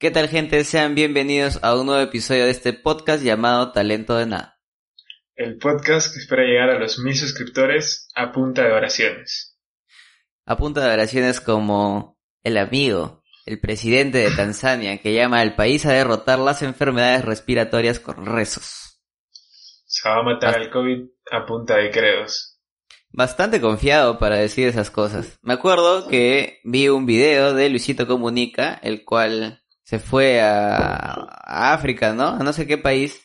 ¿Qué tal gente? Sean bienvenidos a un nuevo episodio de este podcast llamado Talento de Nada. El podcast que espera llegar a los mil suscriptores a punta de oraciones. A punta de oraciones como el amigo, el presidente de Tanzania, que llama al país a derrotar las enfermedades respiratorias con rezos. Se va a matar al COVID a punta de credos bastante confiado para decir esas cosas. Me acuerdo que vi un video de Luisito Comunica, el cual se fue a, África, ¿no? A no sé qué país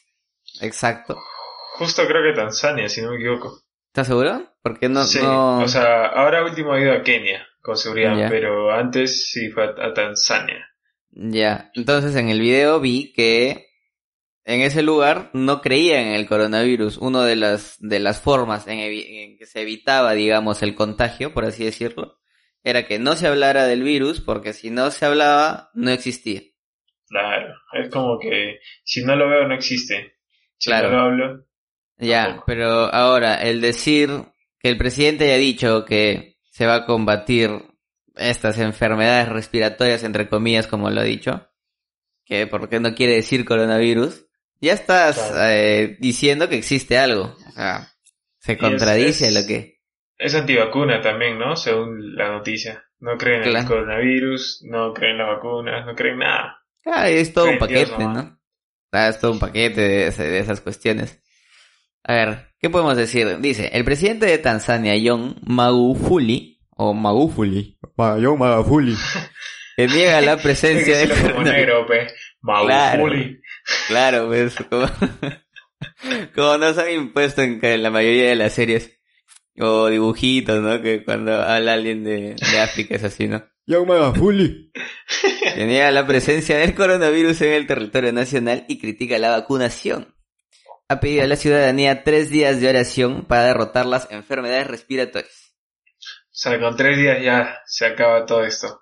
exacto. Justo creo que Tanzania, si no me equivoco. ¿Estás seguro? Porque no, sí, o sea, ahora último ha ido a Kenia, con seguridad, pero antes sí fue a Tanzania. Ya, entonces en el video vi que en ese lugar no creían en el coronavirus. Una de las, de las formas en, que se evitaba, digamos, el contagio, por así decirlo, era que no se hablara del virus, porque si no se hablaba, no existía. Claro, es como que si no lo veo, no existe. Si no lo hablo. Ya, pero ahora, el decir que el presidente haya dicho que se va a combatir estas enfermedades respiratorias, entre comillas, como lo ha dicho, que porque no quiere decir coronavirus, ya estás eh, diciendo que existe algo. O sea, se contradice lo que... Es antivacuna también, ¿no? Según la noticia. No creen en el coronavirus, no creen en las vacunas, no creen nada. Ah, es todo un paquete, ¿no? Ah, es todo un paquete de, de, esas cuestiones. A ver, ¿qué podemos decir? Dice, el presidente de Tanzania, John Magufuli, o Magufuli, John Magufuli, que niega la presencia de... Magufuli. Claro, pues, como, como nos han impuesto en, la mayoría de las series o dibujitos, ¿no? Que cuando habla alguien de, de África es así, ¿no? Fully. Tenía la presencia del coronavirus en el territorio nacional y critica la vacunación. Ha pedido a la ciudadanía tres días de oración para derrotar las enfermedades respiratorias. O sea, con tres días ya se acaba todo esto.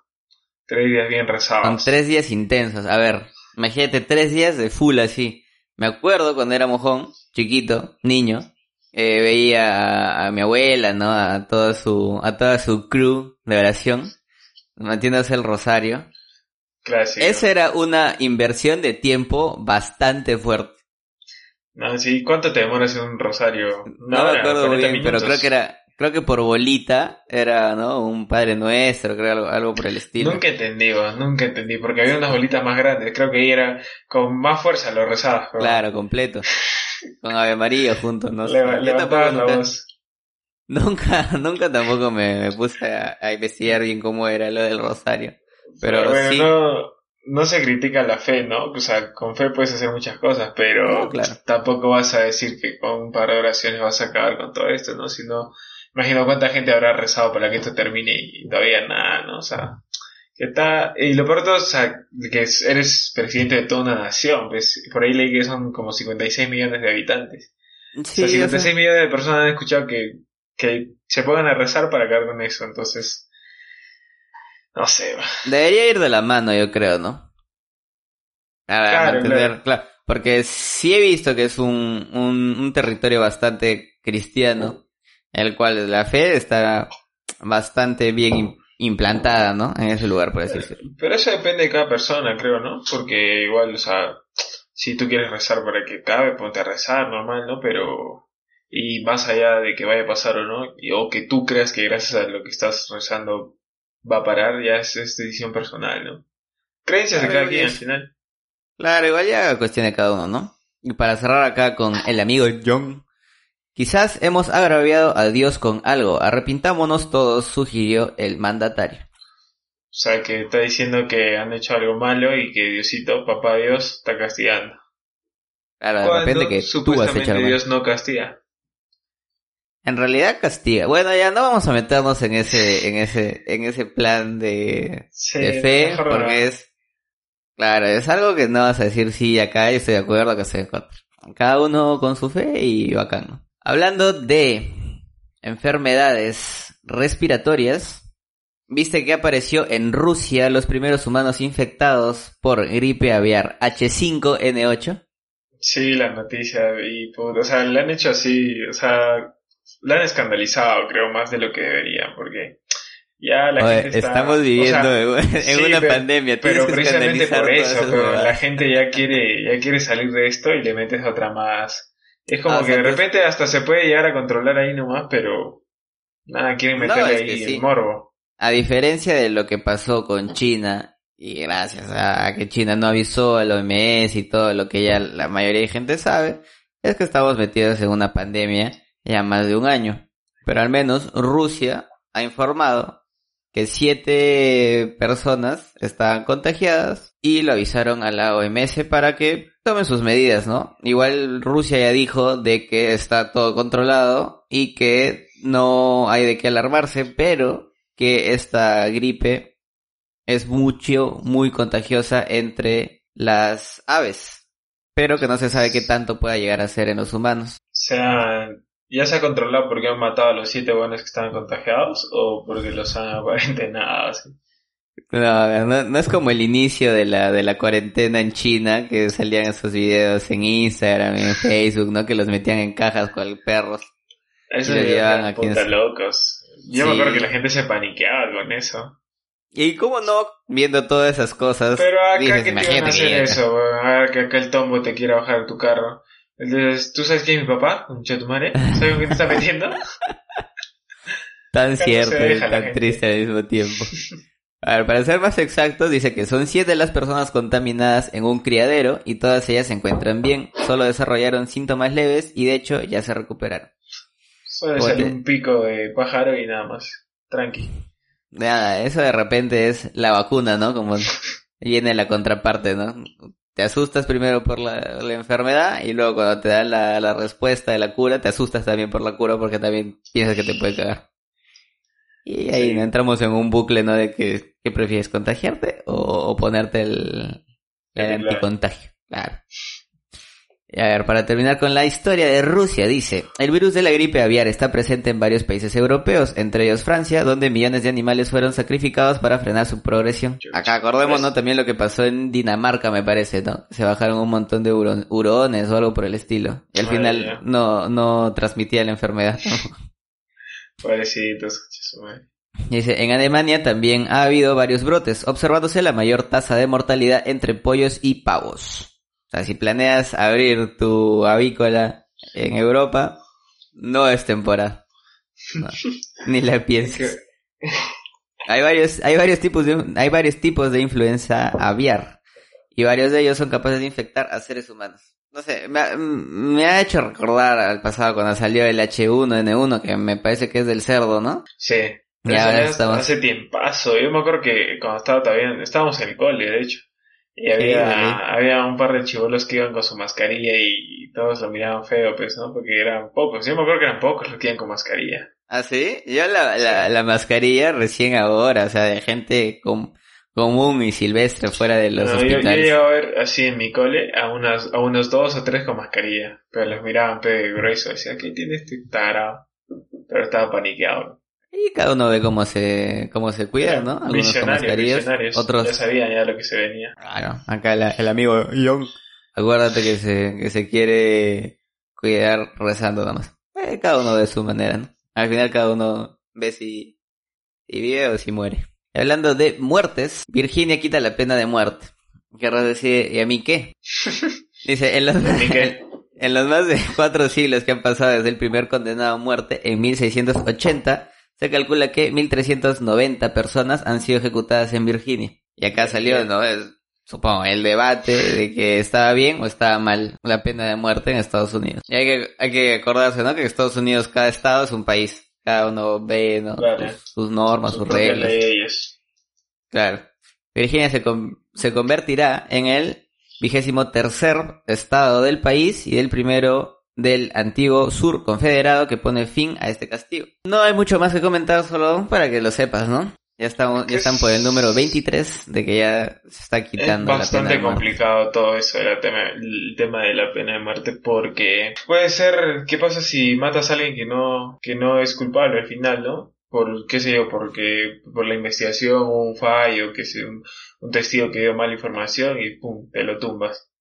Tres días bien rezados. Con tres días intensos. A ver, Imagínate, tres días de full así. Me acuerdo cuando era mojón, chiquito, niño, eh, veía a, mi abuela, ¿no? A toda su, a toda su crew de oración, metiéndose el rosario. Clásico. Esa era una inversión de tiempo bastante fuerte. No, sí, ¿cuánto te demoras en un rosario? no me acuerdo muy bien, pero creo que era creo que por bolita era, ¿no? Un Padre Nuestro, creo algo, algo por el estilo. Nunca entendí, nunca entendí, porque había unas bolitas más grandes, creo que ahí era con más fuerza lo rezabas. Claro, completo. Con Ave María juntos, ¿no? Le, nunca, la voz. Nunca, nunca tampoco me, puse a, investigar bien cómo era lo del rosario. Pero, bueno, sí. no, no se critica la fe, ¿no? O sea, con fe puedes hacer muchas cosas, pero tampoco vas a decir que con un par de oraciones vas a acabar con todo esto, ¿no? Sino imagino cuánta gente habrá rezado para que esto termine y todavía nada, ¿no? O sea, que está, y lo peor todo, o sea, que eres presidente de toda una nación, pues, por ahí leí que son como 56 millones de habitantes. Sí, o sea, 56 millones de personas han escuchado que, que se pongan a rezar para acabar con eso, entonces, no sé. Debería ir de la mano, yo creo, ¿no? A ver, claro, entender, claro. Porque sí he visto que es un, un, un territorio bastante cristiano el cual la fe está bastante bien implantada, ¿no? En ese lugar, por así decirlo. Pero eso depende de cada persona, creo, ¿no? Porque igual, o sea, si tú quieres rezar para que cabe, ponte a rezar, normal, ¿no? Pero, y más allá de que vaya a pasar o no, o que tú creas que gracias a lo que estás rezando va a parar, ya es, decisión personal, ¿no? Creencias de cada quien al final. Claro, igual ya cuestión de cada uno, ¿no? Y para cerrar acá con el amigo John, Quizás hemos agraviado a Dios con algo. Arrepintámonos todos, sugirió el mandatario. O sea, que está diciendo que han hecho algo malo y que Diosito, papá Dios, está castigando. Claro, de repente que tú has hecho algo Dios no castiga. En realidad castiga. Bueno, ya no vamos a meternos en ese, en ese, en ese plan de, fe, porque es, claro, es algo que no vas a decir sí acá, yo estoy de acuerdo, que estoy de acuerdo. Cada uno con su fe y bacán. Hablando de enfermedades respiratorias, viste que apareció en Rusia los primeros humanos infectados por gripe aviar H5N8. Sí, la noticia, y o sea, la han hecho así, o sea, la han escandalizado, creo, más de lo que deberían, porque Ya la gente está... Estamos viviendo en una pandemia. Pero precisamente por eso, pero la gente ya quiere, ya quiere salir de esto y le metes otra más. Es como ah, que de repente hasta se puede llegar a controlar ahí nomás, pero nada, quieren meterle ahí el morbo. A diferencia de lo que pasó con China, y gracias a que China no avisó al OMS y todo lo que ya la mayoría de gente sabe, es que estamos metidos en una pandemia ya más de un año. Pero al menos Rusia ha informado que siete personas estaban contagiadas y lo avisaron a la OMS para que tomen sus medidas, ¿no? Igual Rusia ya dijo de que está todo controlado y que no hay de qué alarmarse, pero que esta gripe es mucho, muy contagiosa entre las aves, pero que no se sabe qué tanto pueda llegar a ser en los humanos. O sea, ¿Ya se ha controlado porque han matado a los siete buenos que estaban contagiados o porque los han cuarentenado? No, no, no, es como el inicio de la, de la cuarentena en China, que salían esos videos en Instagram, en Facebook, ¿no? Que los metían en cajas con perros. Eso llevaban aquí locos. Yo me acuerdo que la gente se paniqueaba con eso. Y cómo no, viendo todas esas cosas. Pero acá que te van a hacer eso, a ver que acá el tombo te quiera bajar tu carro. Entonces, ¿tú sabes quién es mi papá? Un chatumare. ¿Sabes con qué te está metiendo? tan cierto y tan triste al mismo tiempo. A ver, para ser más exactos, dice que son siete las personas contaminadas en un criadero y todas ellas se encuentran bien. Solo desarrollaron síntomas leves y de hecho ya se recuperaron. Solo ser un pico de pájaro y nada más. Tranqui. Nada, eso de repente es la vacuna, ¿no? Como viene la contraparte, ¿no? Te asustas primero por la, enfermedad y luego cuando te dan la, respuesta de la cura, te asustas también por la cura porque también piensas que te puede cagar. Y ahí entramos en un bucle, ¿no? De que, prefieres contagiarte o, ponerte el, el anticontagio. Claro. Y a ver, para terminar con la historia de Rusia, dice, el virus de la gripe aviar está presente en varios países europeos, entre ellos Francia, donde millones de animales fueron sacrificados para frenar su progresión. Acá acordemos, ¿no? También lo que pasó en Dinamarca, me parece, ¿no? Se bajaron un montón de hurones o algo por el estilo. Y al final no, no transmitía la enfermedad. Pobrecitos, Dice, en Alemania también ha habido varios brotes, observándose la mayor tasa de mortalidad entre pollos y pavos. O sea, si planeas abrir tu avícola en Europa, no es temporada. ni la pienses. Hay varios, hay varios tipos de, hay varios tipos de influenza aviar. Y varios de ellos son capaces de infectar a seres humanos. No sé, me ha, me ha hecho recordar al pasado cuando salió el H1N1, que me parece que es del cerdo, ¿no? Sí. Ya estamos... Hace tiempazo. Yo me acuerdo que cuando estaba todavía, estábamos en el cole, de hecho. Y había, había un par de chivolos que iban con su mascarilla y todos lo miraban feo, pues, ¿no? Porque eran pocos. Yo me acuerdo que eran pocos los que iban con mascarilla. ¿Ah, sí? Yo la, la, la mascarilla recién ahora, o sea, de gente común y silvestre fuera de los hospitales. Yo, yo a ver así en mi cole a, unas, a unos dos o tres con mascarilla, pero los miraban pe grueso. Decía, ¿qué tiene este tarado? Pero estaba paniqueado. Y cada uno ve cómo se, cómo se cuida, ¿no? Algunos con mascarillas, otros... Ya sabían ya lo que se venía. Claro, acá el, amigo Young, acuérdate que se, que se quiere cuidar rezando nada más. Eh, cada uno de su manera, ¿no? Al final cada uno ve si, si vive o si muere. hablando de muertes, Virginia quita la pena de muerte. Querrás decir, ¿y a mí qué? Dice, en los, en los más de cuatro siglos que han pasado desde el primer condenado a muerte en 1680, se calcula que 1.390 personas han sido ejecutadas en Virginia. Y acá salió, ¿no? supongo, el debate de que estaba bien o estaba mal la pena de muerte en Estados Unidos. Y hay que, hay que acordarse, ¿no? Que Estados Unidos, cada estado es un país. Cada uno ve, ¿no? Sus, normas, sus, reglas. Claro. Virginia se, se convertirá en el vigésimo tercer estado del país y el primero del antiguo sur confederado que pone fin a este castigo. No hay mucho más que comentar, solo para que lo sepas, ¿no? Ya, estamos, ya están por el número 23 de que ya se está quitando la pena. Es bastante complicado todo eso, el tema, el tema de la pena de muerte, porque puede ser, ¿qué pasa si matas a alguien que no, que no es culpable al final, no? Por, qué sé yo, porque por la investigación o un fallo, que un, un testigo que dio mala información y pum, te lo tumbas.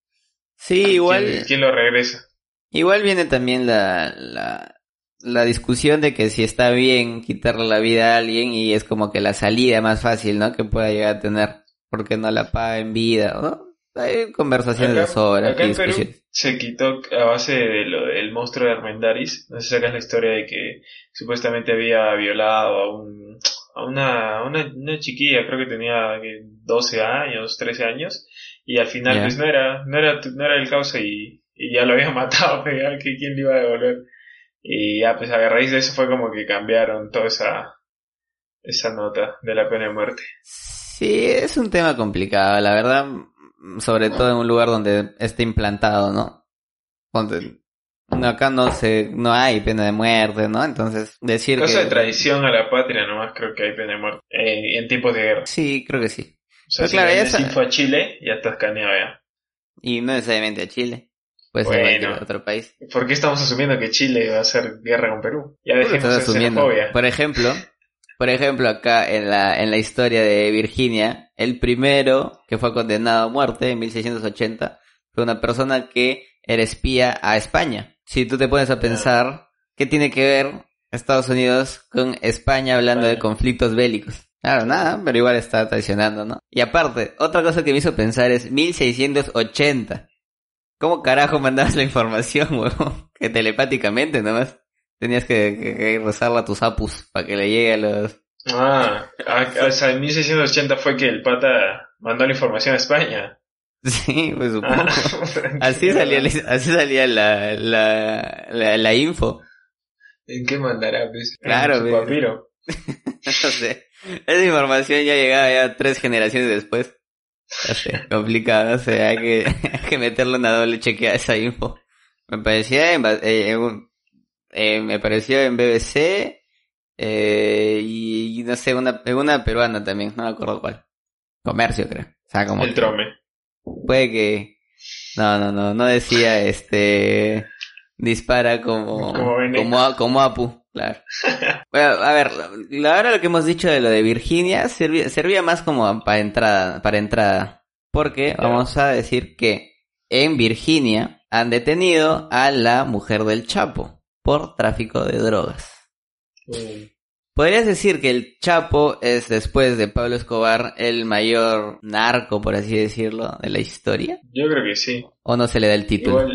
Sí, igual. ¿Quién lo regresa? Igual viene también la, la, la discusión de que si está bien quitarle la vida a alguien y es como que la salida más fácil, ¿no? Que pueda llegar a tener, porque no la paga en vida, ¿no? Hay conversaciones de sobra. Acá en Perú se quitó a base de lo del monstruo de Armendaris. No sé si sacas la historia de que supuestamente había violado a, un, a una, una, una chiquilla, creo que tenía 12 años, 13 años, y al final pues no era, no era, no era el causa y, y ya lo había matado, pero que quién le iba a devolver. Y ya pues a raíz de eso fue como que cambiaron toda esa, esa nota de la pena de muerte. Sí, es un tema complicado, la verdad sobre todo en un lugar donde esté implantado, ¿no? Donde acá no se, no hay pena de muerte, ¿no? Entonces, decir Cosa de traición a la patria nomás creo que hay pena de muerte. Eh, en tiempos de guerra. Sí, creo que sí. O sea, si claro, a Chile, ya estás caneado ya. Y no necesariamente a Chile. Puede ser otro país. ¿Por qué estamos asumiendo que Chile va a hacer guerra con Perú? Ya dejemos asumiendo. Por ejemplo, por ejemplo, acá en la, en la historia de Virginia, el primero que fue condenado a muerte en 1680 fue una persona que era espía a España. Si tú te pones a pensar, ¿qué tiene que ver Estados Unidos con España hablando de conflictos bélicos? Claro, nada, pero igual está traicionando, ¿no? Y aparte, otra cosa que me hizo pensar es 1680. ¿Cómo carajo mandabas la información, huevón? Que telepáticamente nomás. Tenías que, que, rezarla a tus apus para que le llegue a los... Ah, ah, o sea, en 1680 fue que el pata mandó la información a España. Sí, pues supongo. Ah, así salía, así salía la, la, la, info. ¿En qué mandará? Pues? Claro, en papiro. no sé. Esa información ya llegaba ya tres generaciones después. No sé, complicado, o sea, hay que, hay que meterle una doble chequeada a esa info. Me parecía en, eh, un, eh, me pareció en BBC eh, y, no sé, una, una peruana también, no me acuerdo cuál. Comercio, creo. O sea, como el trome. Puede que... No, no, no, no decía este... Dispara como... Como, como, Apu, claro. bueno, a ver, ahora lo que hemos dicho de lo de Virginia servía, servía más como para entrada, para entrada. Porque vamos a decir que en Virginia han detenido a la mujer del Chapo por tráfico de drogas. ¿Podrías decir que el Chapo es, después de Pablo Escobar, el mayor narco, por así decirlo, de la historia? Yo creo que sí. ¿O no se le da el título?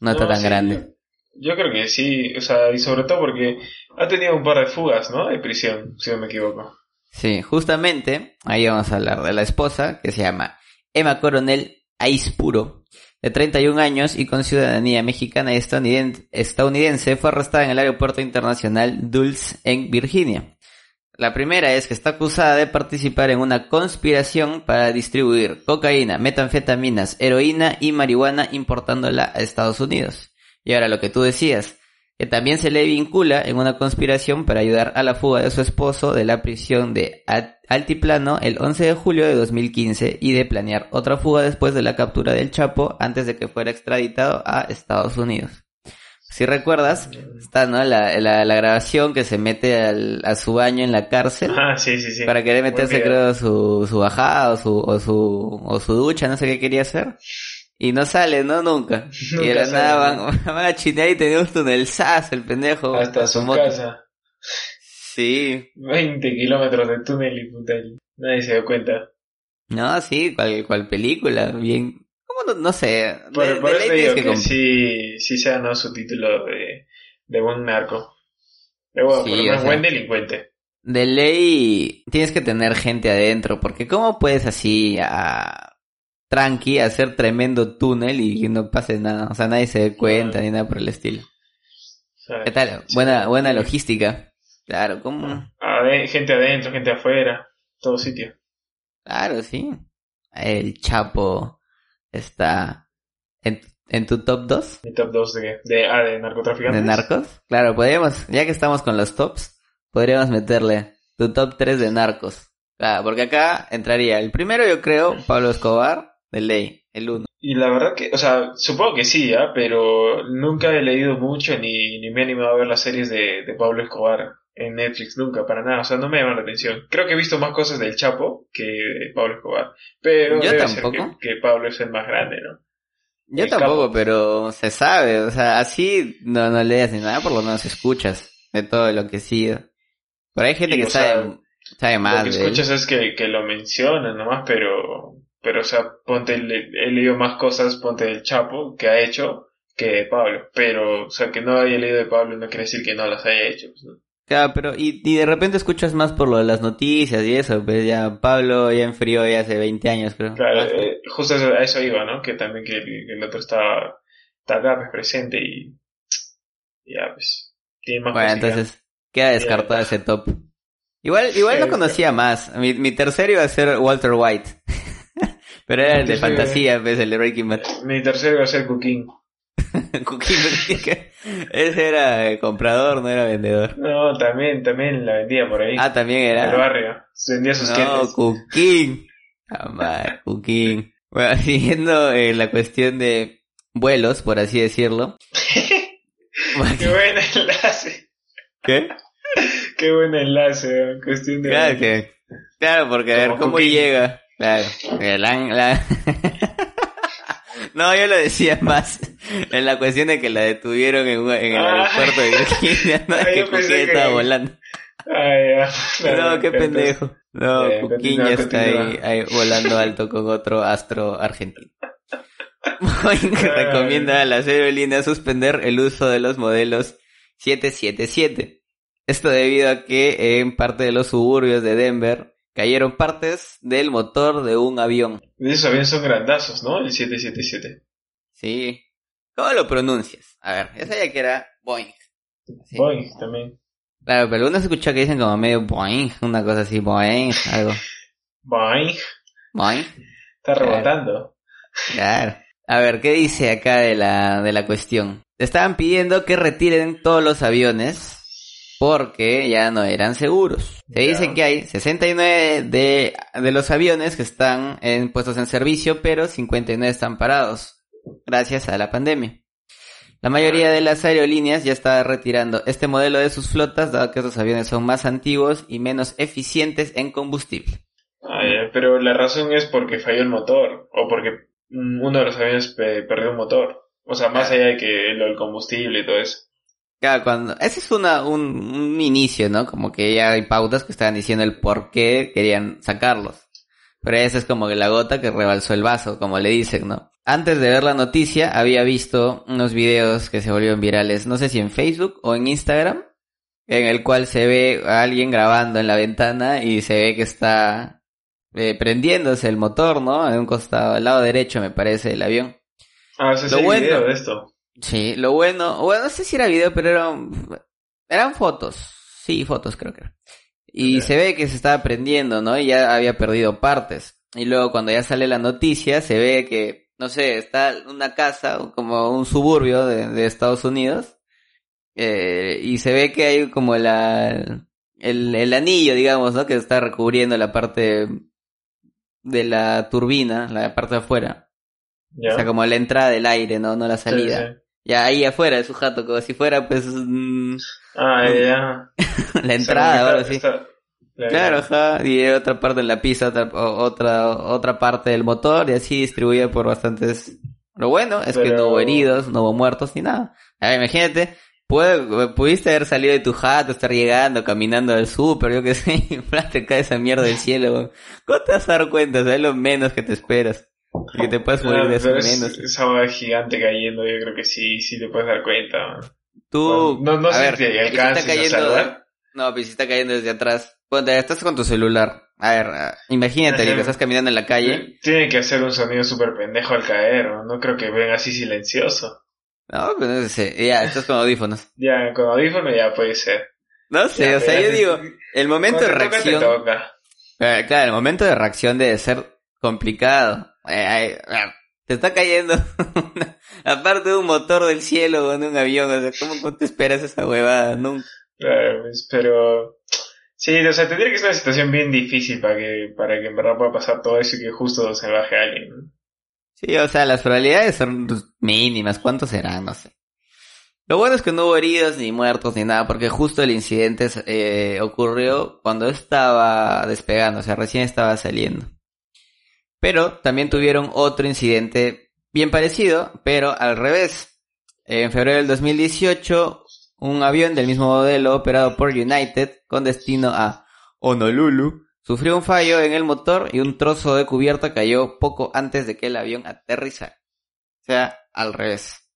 no está tan grande. Yo, creo que sí, o sea, y sobre todo porque ha tenido un par de fugas, ¿no? De prisión, si no me equivoco. Sí, justamente, ahí vamos a hablar de la esposa, que se llama Emma Coronel Aispuro de 31 años y con ciudadanía mexicana y estadounidense, fue arrestada en el aeropuerto internacional Dulce en Virginia. La primera es que está acusada de participar en una conspiración para distribuir cocaína, metanfetaminas, heroína y marihuana importándola a Estados Unidos. Y ahora lo que tú decías, que también se le vincula en una conspiración para ayudar a la fuga de su esposo de la prisión de Altiplano el 11 de julio de 2015 y de planear otra fuga después de la captura del Chapo antes de que fuera extraditado a Estados Unidos. Si recuerdas, está ¿no? la, la, grabación que se mete al, a su baño en la cárcel. Ah, sí, sí, sí. Para querer meterse, creo, su, su bajada o su, o su, o su ducha, no sé qué quería hacer. Y no sale, ¿no? Nunca. y era nada, van, a chinear y tenemos túnel SAS, el pendejo. Hasta su casa. Sí. 20 kilómetros de túnel y puta. Nadie se dio cuenta. No, sí, cual, cual película, bien. ¿Cómo no, no sé? Por, eso digo que, sí, sí sea no su título de, de buen narco. De bueno, sí, por buen delincuente. De ley tienes que tener gente adentro, porque ¿cómo puedes así a tranqui, hacer tremendo túnel y que no pase nada. O sea, nadie se dé cuenta ni nada por el estilo. ¿Qué tal? Buena, buena logística. Claro, ¿cómo? gente adentro, gente afuera, todo sitio. Claro, sí. El Chapo está en, en tu top 2. Mi top 2 de, de, ah, de narcotraficantes. ¿De narcos? Claro, podríamos, ya que estamos con los tops, podríamos meterle tu top 3 de narcos. Claro, porque acá entraría el primero, yo creo, Pablo Escobar de ley, el uno. Y la verdad que, o sea, supongo que sí, ¿ah? pero nunca he leído mucho ni, ni me he animado a ver las series de, de Pablo Escobar en Netflix, nunca, para nada, o sea, no me llama la atención. Creo que he visto más cosas del Chapo que de Pablo Escobar, pero Yo tampoco. que, Pablo es el más grande, ¿no? Yo tampoco, pero se sabe, o sea, así no, no leas ni nada, por lo menos escuchas de todo lo que sido. Pero hay gente que sabe, sabe más. Lo que escuchas es que, que lo mencionan nomás, pero, pero o sea, ponte, he leído más cosas, ponte del Chapo, que ha hecho, que de Pablo. Pero, o sea, que no haya leído de Pablo no quiere decir que no las haya hecho. Pues, ¿no? Claro, pero y, y, de repente escuchas más por lo de las noticias y eso, pues ya Pablo ya enfrió ya hace 20 años, creo. Claro, eh, justo a eso iba, ¿no? Que también que el, otro está, está acá, pues presente y ya, pues, tiene más Bueno, entonces queda descartado ese top. Igual, igual no conocía más. Mi, mi tercero iba a ser Walter White. pero era el de fantasía, pues, el de Breaking Bad. Mi tercero iba a ser Cooking. Ese era comprador, no era vendedor. No, también, también la vendía por ahí. Ah, también era. En el barrio. Vendía sus No, Cooking. Ah, Cooking. Bueno, siguiendo eh, la cuestión de vuelos, por así decirlo. Qué buen enlace. ¿Qué? Qué buen enlace, cuestión de... Claro, que, claro porque a ver, ¿cómo llega? Claro, la, No, yo lo decía más en la cuestión de que la detuvieron en, en el ah. aeropuerto de Virginia, no que Cuquín estaba volando. no, qué pendejo. No, eh, ya está ahí, ahí, volando alto con otro astro argentino. Boeing recomienda a las aerolíneas suspender el uso de los modelos 777. Esto debido a que en parte de los suburbios de Denver cayeron partes del motor de un avión. Esos aviones son grandazos, ¿no? El 777. Sí. ¿Cómo lo pronuncias? A ver, esa ya que era Boeing. Boeing también. Claro, pero algunos escucha que dicen como medio Boeing, una cosa así, Boeing, algo. Boeing. Boeing. Está rebotando. Claro. A ver, ¿qué dice acá de la, de la cuestión? Estaban pidiendo que retiren todos los aviones porque ya no eran seguros. Se dice que hay 69 de, de los aviones que están en, puestos en servicio, pero 59 están parados, gracias a la pandemia. La mayoría de las aerolíneas ya está retirando este modelo de sus flotas, dado que estos aviones son más antiguos y menos eficientes en combustible. Ah, pero la razón es porque falló el motor, o porque uno de los aviones perdió un motor. O sea, más allá de que lo del combustible y todo eso. Claro, cuando, ese es una, un, un, inicio, ¿no? Como que ya hay pautas que estaban diciendo el por qué querían sacarlos. Pero esa es como que la gota que rebalsó el vaso, como le dicen, ¿no? Antes de ver la noticia, había visto unos videos que se volvieron virales, no sé si en Facebook o en Instagram, en el cual se ve a alguien grabando en la ventana y se ve que está eh, prendiéndose el motor, ¿no? En un costado, al lado derecho, me parece, del avión. Ah, ese es el video de esto. Sí, lo bueno, bueno, no sé si era video, pero eran, eran fotos. Sí, fotos creo que era. Y se ve que se estaba prendiendo, ¿no? Y ya había perdido partes. Y luego cuando ya sale la noticia, se ve que, no sé, está una casa, como un suburbio de, de Estados Unidos. Eh, y se ve que hay como la, el, el anillo, digamos, ¿no? Que está recubriendo la parte de la turbina, la parte de afuera. O sea, como la entrada del aire, ¿no? No la salida. Ya ahí afuera de su jato, como si fuera pues... ah, ya. la entrada, ahora sí. Claro, ajá. Y otra parte en la pista, otra, otra, otra parte del motor y así distribuida por bastantes... Lo bueno es que no hubo heridos, no hubo muertos ni nada. A imagínate, pudiste haber salido de tu jato, estar llegando, caminando al súper, yo qué sé, y te cae esa mierda del cielo. ¿Cómo te vas a dar cuenta? es lo menos que te esperas. Que te puedes morir de eso menos. Esa boda gigante cayendo, yo creo que sí, sí te puedes dar cuenta. Tú, no, no sé ver, si alcanzas cayendo, a salvar. No, pero si está cayendo desde atrás. Bueno, estás con tu celular. A ver, ah, imagínate que estás caminando en la calle. Tiene que hacer un sonido súper pendejo al caer, ¿no? No creo que venga así silencioso. No, pero no sé. Ya, estás con audífonos. ya, con audífonos ya puede ser. No sé, o sea, yo digo, el momento de reacción. Eh, claro, el momento de reacción debe ser complicado. Te está cayendo aparte de un motor del cielo o de un avión, o sea, ¿cómo, te esperas esa huevada? Nunca. Claro, pues, pero sí, o sea, tendría que ser una situación bien difícil para que, para que en verdad pueda pasar todo eso y que justo se baje alguien. Sí, o sea, las probabilidades son pues, mínimas, ¿cuántos serán? No sé. Lo bueno es que no hubo heridos ni muertos ni nada, porque justo el incidente eh, ocurrió cuando estaba despegando, o sea, recién estaba saliendo. Pero también tuvieron otro incidente bien parecido, pero al revés. En febrero del 2018, un avión del mismo modelo operado por United con destino a Honolulu sufrió un fallo en el motor y un trozo de cubierta cayó poco antes de que el avión aterrizara. O sea, al revés.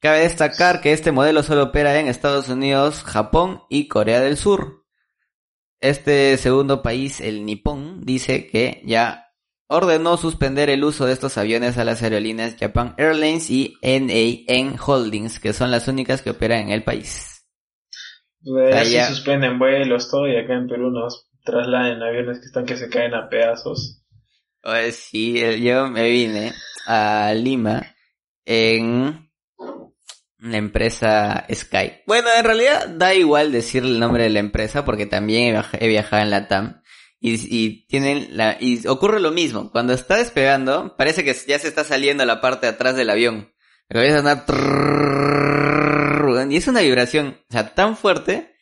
Cabe destacar que este modelo solo opera en Estados Unidos, Japón y Corea del Sur. Este segundo país, el Nippon, dice que ya ordenó suspender el uso de estos aviones a las aerolíneas Japan Airlines y NAN Holdings, que son las únicas que operan en el país. Pues suspenden vuelos, todo, y acá en Perú nos trasladen aviones que están que se caen a pedazos. Pues sí, yo me vine a Lima en la empresa Sky. Bueno, en realidad da igual decir el nombre de la empresa porque también he viajado en la TAM y, y, tienen la, y ocurre lo mismo. Cuando está despegando, parece que ya se está saliendo la parte de atrás del avión. Pero a andar y es una vibración, o sea, tan fuerte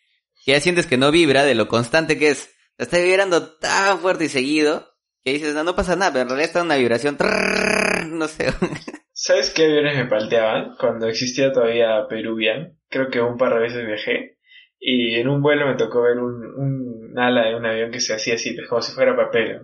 que ya sientes que no vibra de lo constante que es. Está vibrando tan fuerte y seguido que dices, no, no pasa nada, pero en realidad está una vibración, no sé. ¿Sabes qué aviones me palteaban? Cuando existía todavía Peruvian, creo que un par de veces viajé y en un vuelo me tocó ver un, un ala de un avión que se hacía así, pues, como si fuera papel.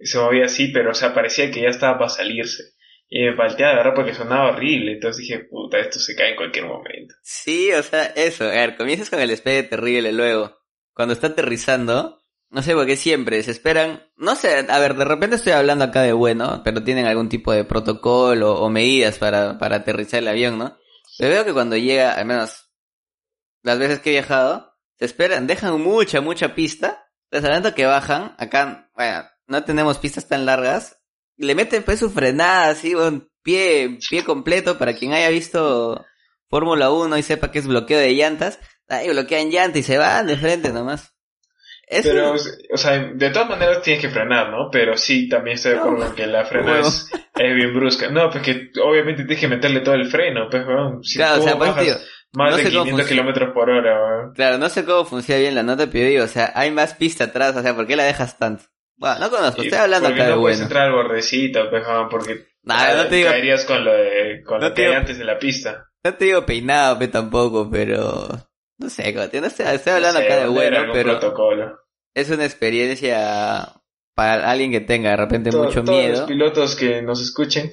Se movía así, pero o sea, parecía que ya estaba para salirse. Y me palteaba de verdad porque sonaba horrible. Entonces dije, puta, esto se cae en cualquier momento. Sí, o sea, eso. A ver, comienzas con el despegue terrible luego. Cuando está aterrizando, no sé por qué siempre se esperan. No sé, a ver, de repente estoy hablando acá de bueno, pero tienen algún tipo de protocolo o medidas para, para aterrizar el avión, ¿no? Pero veo que cuando llega, al menos las veces que he viajado, se esperan, dejan mucha, mucha pista. Les adelanto que bajan, acá, bueno, no tenemos pistas tan largas, le meten pues su frenada así, un pie, pie completo para quien haya visto Fórmula 1 y sepa que es bloqueo de llantas, ahí bloquean llantas y se van de frente nomás. Pero, o sea, de todas maneras tienes que frenar, ¿no? Pero sí, también estoy de acuerdo en que la frena es, bien brusca. No, porque obviamente tienes que meterle todo el freno, pues, bueno, si claro, o sea, pues, más de 500 kilómetros por hora, Claro, no sé cómo funciona bien la nota, pero digo, o sea, hay más pista atrás, o sea, ¿por qué la dejas tanto? Bueno, no conozco, estoy hablando acá de no puedes entrar al bordecito, pues, porque no te digo, caerías con lo de, con lo que hay antes de la pista. No te digo peinado, pe, tampoco, pero... No sé, no estoy, estoy hablando acá de bueno, pero... Protocolo. Es una experiencia para alguien que tenga de repente mucho miedo. Todos los pilotos que nos escuchen,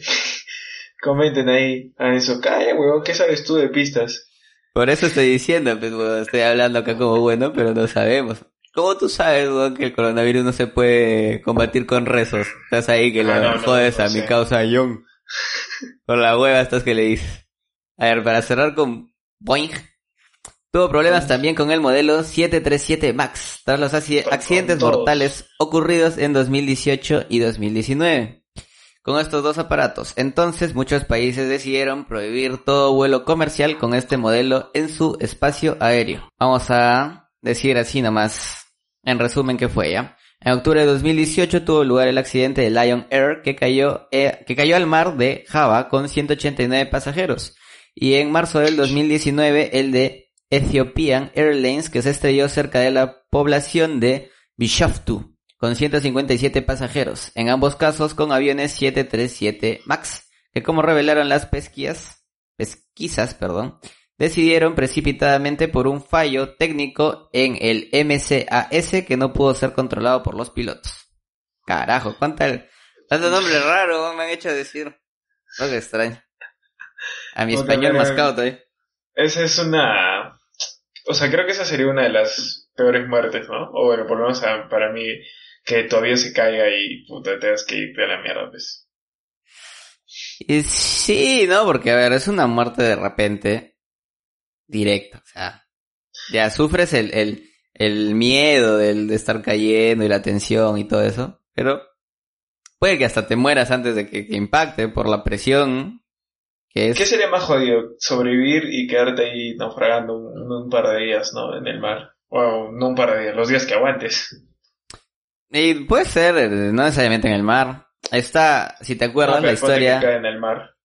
comenten ahí a eso. Calla, weón, ¿qué sabes tú de pistas? Por eso estoy diciendo, pues, estoy hablando acá como bueno, pero no sabemos. ¿Cómo tú sabes, que el coronavirus no se puede combatir con rezos? Estás ahí que ah, le jodes a mi causa Young. Con la hueva estás que le dices. A ver, para cerrar con Boeing. Tuvo problemas también con el modelo 737 MAX, tras los accidentes mortales ocurridos en 2018 y 2019 con estos dos aparatos. Entonces muchos países decidieron prohibir todo vuelo comercial con este modelo en su espacio aéreo. Vamos a decir así nomás, en resumen que fue ya. En octubre de 2018 tuvo lugar el accidente de Lion Air que cayó, eh, que cayó al mar de Java con 189 pasajeros. Y en marzo del 2019 el de Ethiopian Airlines que se estrelló cerca de la población de Bishoftu con 157 pasajeros, en ambos casos con aviones 737 MAX, que como revelaron las pesquisas, pesquisas, perdón, decidieron precipitadamente por un fallo técnico en el MCAS que no pudo ser controlado por los pilotos. Carajo, cuánto nombre raro me han hecho decir. Algo extraño. A mi español mascado eh. Esa es una... O sea, creo que esa sería una de las peores muertes, ¿no? O bueno, por lo menos para mí que todavía se caiga y puta, tengas que irte a la mierda, pues. sí, ¿no? Porque, a ver, es una muerte de repente, directa, o sea, ya sufres el, el, el miedo del, de estar cayendo y la tensión y todo eso, pero puede que hasta te mueras antes de que, impacte por la presión. Que es... ¿Qué sería más jodido? Sobrevivir y quedarte ahí naufragando un, un par de días, ¿no? En el mar. O no un par de días, los días que aguantes. Y puede ser, eh, no necesariamente en el mar. Está, si te acuerdas, la historia. en el mar.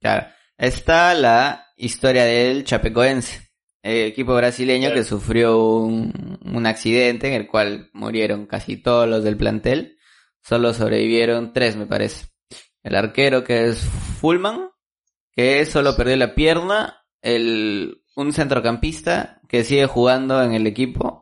Claro. Está la historia del Chapecoense, el equipo brasileño que sufrió un, un accidente en el cual murieron casi todos los del plantel. Solo sobrevivieron tres, me parece. El arquero que es Fullman, que solo perdió la pierna, el, un centrocampista que sigue jugando en el equipo,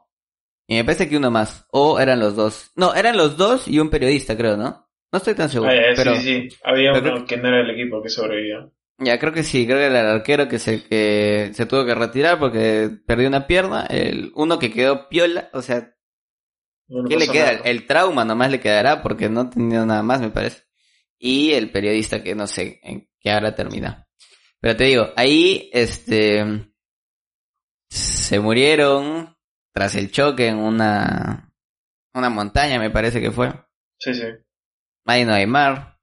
y me parece que uno más, o eran los dos. No, eran los dos y un periodista, creo, ¿no? No estoy tan seguro. Ah, pero, sí, sí, había uno que no era el equipo que sobrevivió. Ya, creo que sí, creo que era el arquero que se, que se tuvo que retirar porque perdió una pierna, el uno que quedó piola, o sea, ¿qué le queda? El trauma nomás le quedará porque no tenía nada más, me parece. Y el periodista que no sé en qué ahora termina. Pero te digo, ahí, este, se murieron tras el choque en una, una montaña, me parece que fue. Sí, sí. Ahí no hay mar.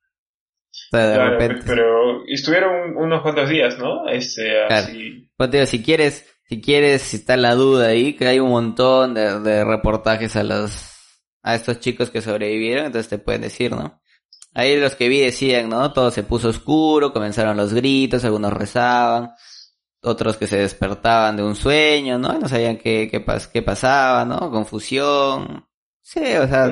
claro, pero estuvieron unos cuantos días, ¿no? Este, así... Pues si quieres, si quieres, si está la duda ahí, que hay un montón de, reportajes a los, a estos chicos que sobrevivieron, entonces te pueden decir, ¿no? Ahí los que vi decían, ¿no? Todo se puso oscuro, comenzaron los gritos, algunos rezaban, otros que se despertaban de un sueño, ¿no? No sabían qué, qué, qué pasaba, ¿no? Confusión. Sí, o sea,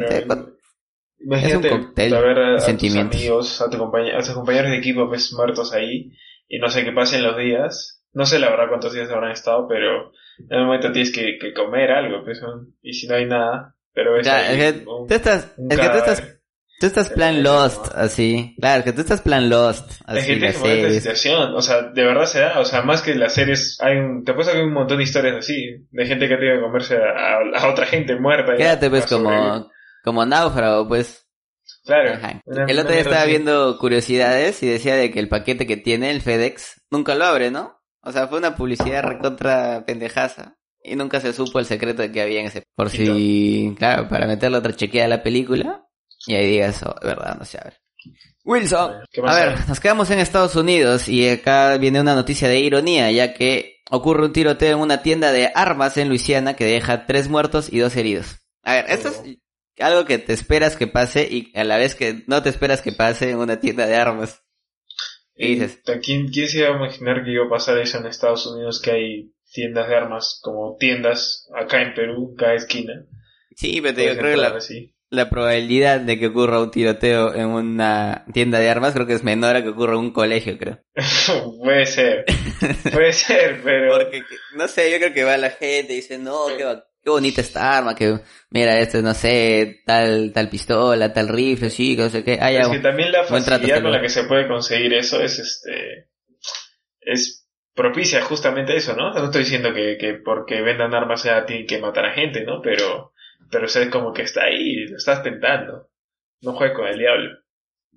Imagínate ver a, tus amigos, a, tu a tus compañeros de equipo pues, muertos ahí y no sé qué pasen los días. No sé la verdad cuántos días habrán estado, pero en el momento tienes que, que comer algo, pues, y si no hay nada, pero es, que tú estás, es que tú estás, tú estás plan Lost, así. Claro, que tú estás plan Lost. Así, hay gente que situación, o sea, de verdad se da, o sea, más que las series, hay un, te puesto que hay un montón de historias así, de gente que tiene que comerse a, a, otra gente muerta. Quédate pues como, como náufrago, pues. Claro. el otro día estaba viendo curiosidades y decía de que el paquete que tiene el FedEx nunca lo abre, ¿no? O sea, fue una publicidad recontra pendejaza. Y nunca se supo el secreto de que había en ese. Por si, claro, para meterle otra chequeada a la película. Y ahí diga eso, de verdad, no sé, a ver. Wilson, a ver, nos quedamos en Estados Unidos y acá viene una noticia de ironía, ya que ocurre un tiroteo en una tienda de armas en Luisiana que deja tres muertos y dos heridos. A ver, esto es algo que te esperas que pase y a la vez que no te esperas que pase en una tienda de armas. ¿Y dices? ¿Quién, ¿Quién se iba a imaginar que iba a pasar eso en Estados Unidos que hay tiendas de armas como tiendas acá en Perú, cada esquina? Sí, pero yo creo que la, la probabilidad de que ocurra un tiroteo en una tienda de armas creo que es menor a que ocurra en un colegio, creo. puede ser, puede ser, pero... Porque, no sé, yo creo que va la gente y dice, no, qué bonita esta arma, que mira, este, no sé, tal, tal pistola, tal rifle, sí, que no sé qué. Ah, es que también la facilidad con la que se puede conseguir eso es este, es propicia justamente eso, ¿no? No estoy diciendo que, que porque vendan armas ya tienen que matar a gente, ¿no? Pero, pero es como que está ahí, lo estás tentando. No juegues con el diablo.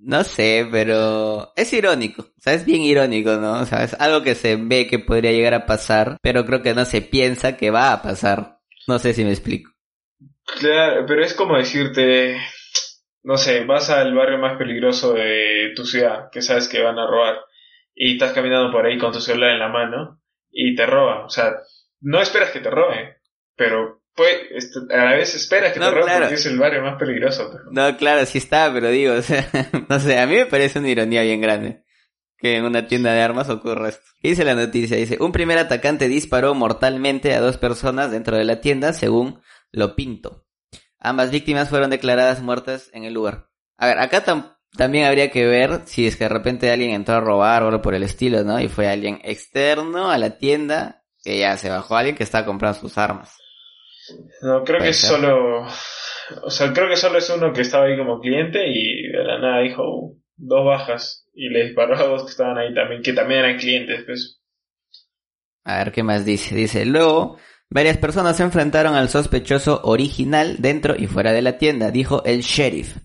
No sé, pero es irónico, o sea, es bien irónico, ¿no? O sea, es algo que se ve que podría llegar a pasar, pero creo que no se piensa que va a pasar. No sé si me explico. Claro, pero es como decirte, no sé, vas al barrio más peligroso de tu ciudad, que sabes que van a robar, y estás caminando por ahí con tu celular en la mano, y te roban. O sea, no esperas que te roben, pero pues, a la vez esperas que te roben porque es el barrio más peligroso. No, claro, sí está, pero digo, o sea, no sé, a mí me parece una ironía bien grande que en una tienda de armas ocurra esto. Dice la noticia, dice, un primer atacante disparó mortalmente a dos personas dentro de la tienda, según lo pinto. Ambas víctimas fueron declaradas muertas en el lugar. A ver, acá también habría que ver si es que de repente alguien entró a robar o algo por el estilo, ¿no? Y fue alguien externo a la tienda, que ya se bajó alguien que estaba comprando sus armas. No, creo que solo... O sea, creo que solo es uno que estaba ahí como cliente y de la nada dijo, uh, dos bajas y le disparó a dos que estaban ahí también, que también eran clientes, pues. A ver qué más dice. Dice, luego, varias personas se enfrentaron al sospechoso original dentro y fuera de la tienda, dijo el sheriff.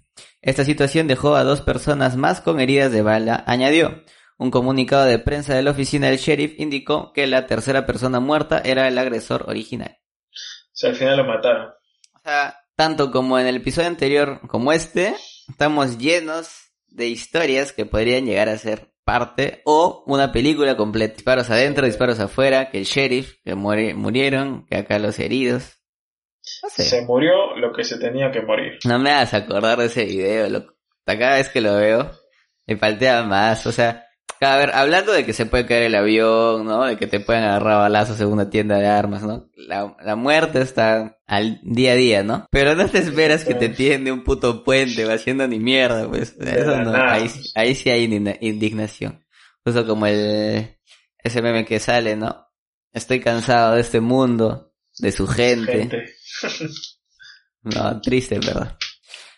Esta situación dejó a dos personas más con heridas de bala, añadió. Un comunicado de prensa de la oficina del sheriff indicó que la tercera persona muerta era el agresor original. O sea, al final lo mataron. O sea, tanto como en el episodio anterior como este, estamos llenos de historias que podrían llegar a ser parte o una película completa. Disparos adentro, disparos afuera, que el sheriff, que muere, murieron, que acá los heridos. No sé. Se murió lo que se tenía que morir. No me hagas acordar de ese video, loco. Cada vez que lo veo, me faltea más. O sea, A ver, hablando de que se puede caer el avión, ¿no? De que te pueden agarrar balazos en una tienda de armas, ¿no? La, la muerte está al día a día, ¿no? Pero no te esperas que te tiende un puto puente haciendo ni mierda, pues. Eso no, ahí, ahí sí hay indignación. Justo como el, ese meme que sale, ¿no? Estoy cansado de este mundo, de su gente. no, triste, ¿verdad?